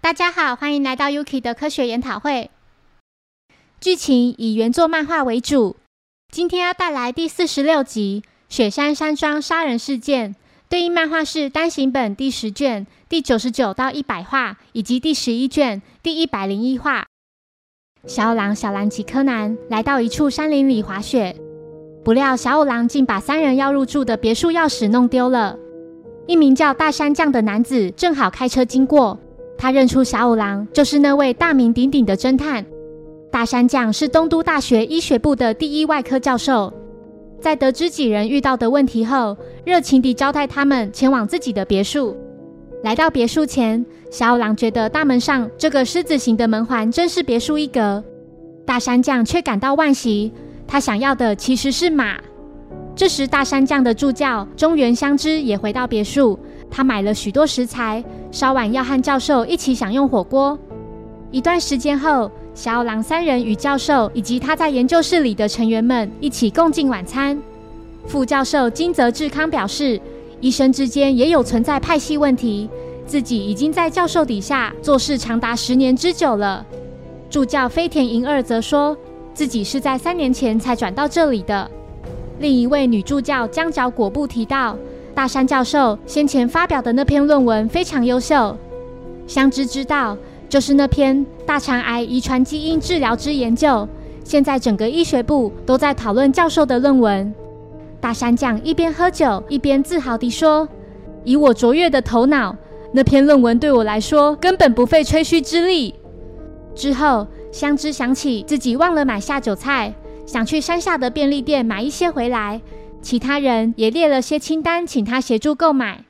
大家好，欢迎来到 Yuki 的科学研讨会。剧情以原作漫画为主，今天要带来第四十六集《雪山山庄杀人事件》，对应漫画是单行本第十卷第九十九到一百话，以及第十一卷第一百零一话。小五郎、小兰及柯南来到一处山林里滑雪，不料小五郎竟把三人要入住的别墅钥匙弄丢了。一名叫大山将的男子正好开车经过。他认出小五郎就是那位大名鼎鼎的侦探大山将，是东都大学医学部的第一外科教授。在得知几人遇到的问题后，热情地招待他们前往自己的别墅。来到别墅前，小五郎觉得大门上这个狮子形的门环真是别树一格。大山将却感到惋惜，他想要的其实是马。这时，大山将的助教中原香织也回到别墅。他买了许多食材，稍晚要和教授一起享用火锅。一段时间后，小五郎三人与教授以及他在研究室里的成员们一起共进晚餐。副教授金泽志康表示，医生之间也有存在派系问题，自己已经在教授底下做事长达十年之久了。助教飞田银二则说自己是在三年前才转到这里的。另一位女助教江角果布提到。大山教授先前发表的那篇论文非常优秀，香知知道，就是那篇大肠癌遗传基因治疗之研究。现在整个医学部都在讨论教授的论文。大山将一边喝酒一边自豪地说：“以我卓越的头脑，那篇论文对我来说根本不费吹嘘之力。”之后，香知想起自己忘了买下酒菜，想去山下的便利店买一些回来。其他人也列了些清单，请他协助购买。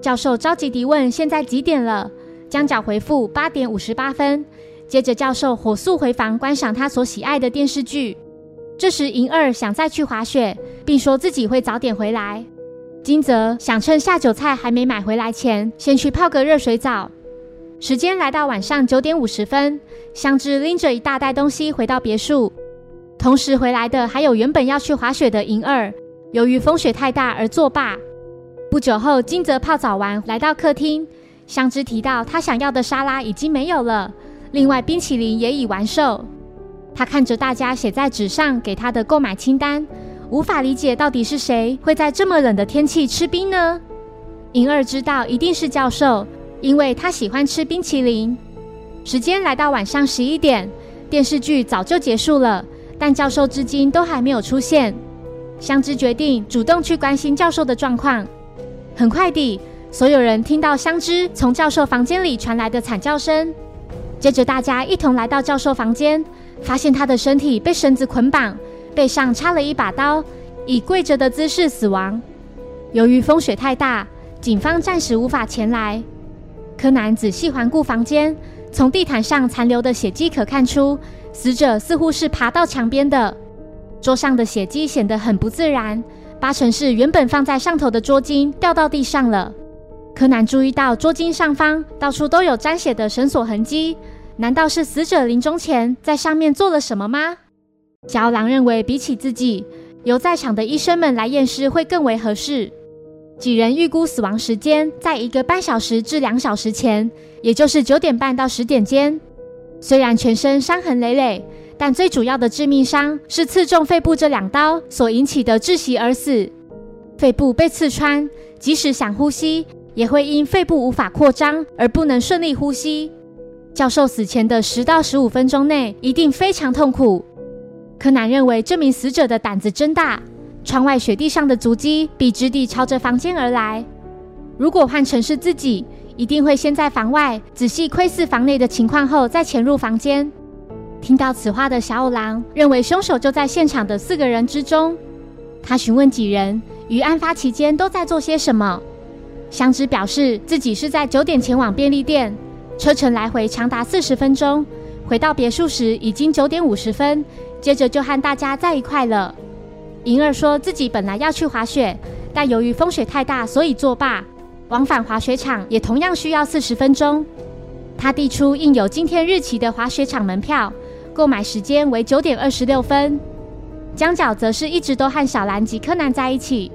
教授着急地问：“现在几点了？”江角回复：“八点五十八分。”接着，教授火速回房观赏他所喜爱的电视剧。这时，银二想再去滑雪，并说自己会早点回来。金泽想趁下酒菜还没买回来前，先去泡个热水澡。时间来到晚上九点五十分，香织拎着一大袋东西回到别墅，同时回来的还有原本要去滑雪的银二。由于风雪太大而作罢。不久后，金泽泡澡完来到客厅，香织提到他想要的沙拉已经没有了，另外冰淇淋也已完售。他看着大家写在纸上给他的购买清单，无法理解到底是谁会在这么冷的天气吃冰呢？银二知道一定是教授，因为他喜欢吃冰淇淋。时间来到晚上十一点，电视剧早就结束了，但教授至今都还没有出现。香知决定主动去关心教授的状况。很快地，所有人听到香知从教授房间里传来的惨叫声。接着，大家一同来到教授房间，发现他的身体被绳子捆绑，背上插了一把刀，以跪着的姿势死亡。由于风雪太大，警方暂时无法前来。柯南仔细环顾房间，从地毯上残留的血迹可看出，死者似乎是爬到墙边的。桌上的血迹显得很不自然，八成是原本放在上头的桌巾掉到地上了。柯南注意到桌巾上方到处都有沾血的绳索痕迹，难道是死者临终前在上面做了什么吗？小狼认为，比起自己，由在场的医生们来验尸会更为合适。几人预估死亡时间在一个半小时至两小时前，也就是九点半到十点间。虽然全身伤痕累累。但最主要的致命伤是刺中肺部这两刀所引起的窒息而死。肺部被刺穿，即使想呼吸，也会因肺部无法扩张而不能顺利呼吸。教授死前的十到十五分钟内一定非常痛苦。柯南认为这名死者的胆子真大。窗外雪地上的足迹笔直地朝着房间而来。如果换成是自己，一定会先在房外仔细窥视房内的情况后再潜入房间。听到此话的小五郎认为凶手就在现场的四个人之中。他询问几人于案发期间都在做些什么。香知表示自己是在九点前往便利店，车程来回长达四十分钟。回到别墅时已经九点五十分，接着就和大家在一块了。银儿说自己本来要去滑雪，但由于风雪太大，所以作罢。往返滑雪场也同样需要四十分钟。他递出印有今天日期的滑雪场门票。购买时间为九点二十六分。江角则是一直都和小兰及柯南在一起。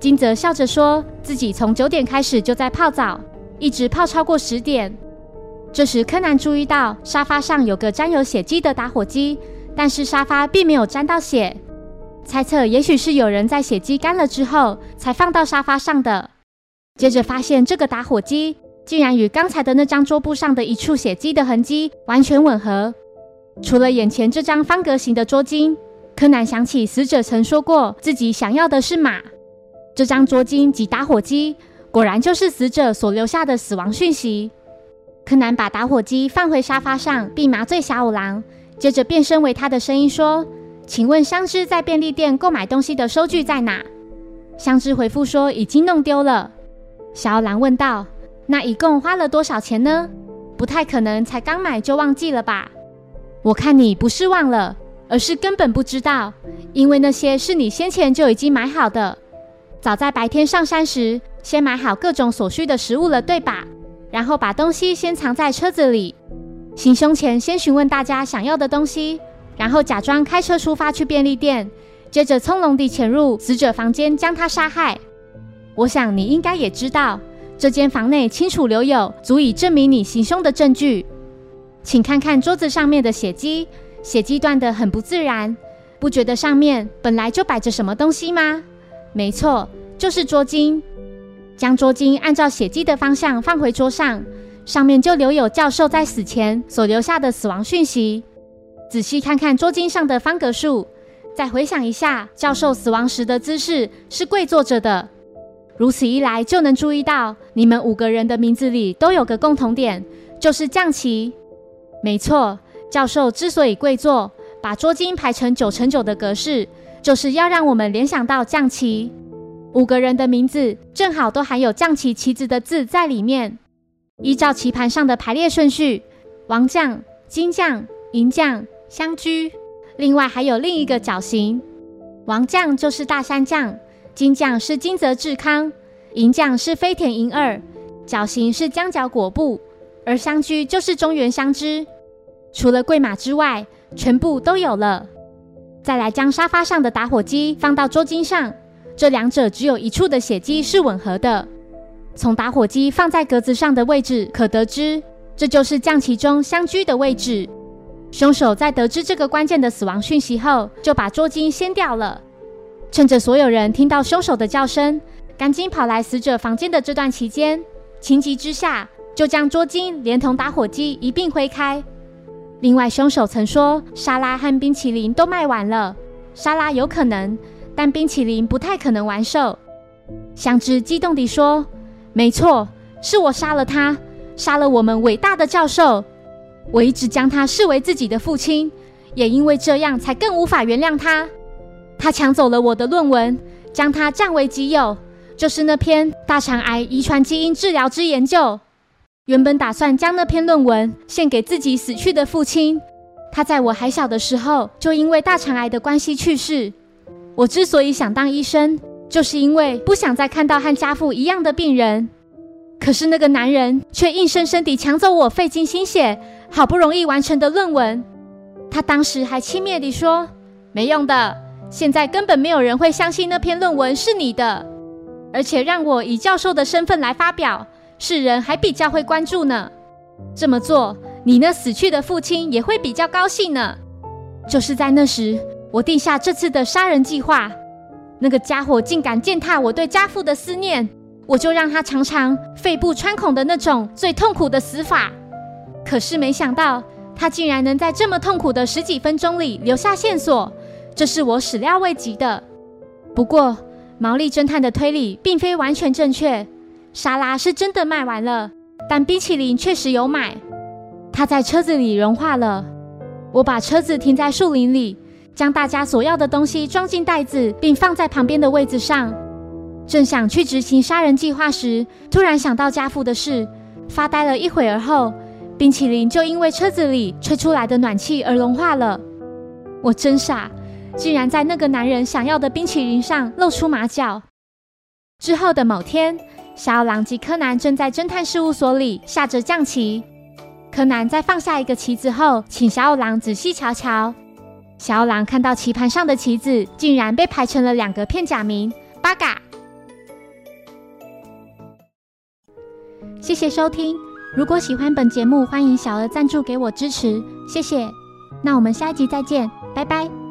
金泽笑着说自己从九点开始就在泡澡，一直泡超过十点。这时，柯南注意到沙发上有个沾有血迹的打火机，但是沙发并没有沾到血，猜测也许是有人在血迹干了之后才放到沙发上的。接着发现这个打火机竟然与刚才的那张桌布上的一处血迹的痕迹完全吻合。除了眼前这张方格形的桌巾，柯南想起死者曾说过自己想要的是马。这张桌巾及打火机果然就是死者所留下的死亡讯息。柯南把打火机放回沙发上，并麻醉小五郎，接着变身为他的声音说：“请问香枝在便利店购买东西的收据在哪？”香枝回复说：“已经弄丢了。”小五郎问道：“那一共花了多少钱呢？不太可能才刚买就忘记了吧？我看你不是忘了，而是根本不知道，因为那些是你先前就已经买好的，早在白天上山时先买好各种所需的食物了，对吧？”然后把东西先藏在车子里，行凶前先询问大家想要的东西，然后假装开车出发去便利店，接着从容地潜入死者房间将他杀害。我想你应该也知道，这间房内清楚留有足以证明你行凶的证据。请看看桌子上面的血迹，血迹断得很不自然，不觉得上面本来就摆着什么东西吗？没错，就是桌巾。将桌巾按照血迹的方向放回桌上，上面就留有教授在死前所留下的死亡讯息。仔细看看桌巾上的方格数，再回想一下教授死亡时的姿势是跪坐着的。如此一来，就能注意到你们五个人的名字里都有个共同点，就是降旗。没错，教授之所以跪坐，把桌巾排成九乘九的格式，就是要让我们联想到将棋。五个人的名字正好都含有将棋棋子的字在里面。依照棋盘上的排列顺序，王将、金将、银将相居。另外还有另一个角形，王将就是大山将，金将是金泽志康，银将是飞田银二。角形是江角果部，而相居就是中原相知。除了贵马之外，全部都有了。再来将沙发上的打火机放到桌巾上。这两者只有一处的血迹是吻合的。从打火机放在格子上的位置可得知，这就是将其中相居的位置。凶手在得知这个关键的死亡讯息后，就把桌巾掀掉了。趁着所有人听到凶手的叫声，赶紧跑来死者房间的这段期间，情急之下就将桌巾连同打火机一并挥开。另外，凶手曾说沙拉和冰淇淋都卖完了，沙拉有可能。但冰淇淋不太可能完售。香枝激动地说：“没错，是我杀了他，杀了我们伟大的教授。我一直将他视为自己的父亲，也因为这样才更无法原谅他。他抢走了我的论文，将它占为己有，就是那篇大肠癌遗传基因治疗之研究。原本打算将那篇论文献给自己死去的父亲，他在我还小的时候就因为大肠癌的关系去世。”我之所以想当医生，就是因为不想再看到和家父一样的病人。可是那个男人却硬生生地抢走我费尽心血、好不容易完成的论文。他当时还轻蔑地说：“没用的，现在根本没有人会相信那篇论文是你的。而且让我以教授的身份来发表，世人还比较会关注呢。这么做，你那死去的父亲也会比较高兴呢。”就是在那时。我定下这次的杀人计划，那个家伙竟敢践踏我对家父的思念，我就让他尝尝肺部穿孔的那种最痛苦的死法。可是没想到，他竟然能在这么痛苦的十几分钟里留下线索，这是我始料未及的。不过，毛利侦探的推理并非完全正确，沙拉是真的卖完了，但冰淇淋确实有买，它在车子里融化了。我把车子停在树林里。将大家所要的东西装进袋子，并放在旁边的位子上。正想去执行杀人计划时，突然想到家父的事，发呆了一会儿后，冰淇淋就因为车子里吹出来的暖气而融化了。我真傻，竟然在那个男人想要的冰淇淋上露出马脚。之后的某天，小狼及柯南正在侦探事务所里下着象棋。柯南在放下一个棋子后，请小狼仔细瞧瞧。小狼看到棋盘上的棋子竟然被排成了两个片假名“八嘎”。谢谢收听，如果喜欢本节目，欢迎小额赞助给我支持，谢谢。那我们下一集再见，拜拜。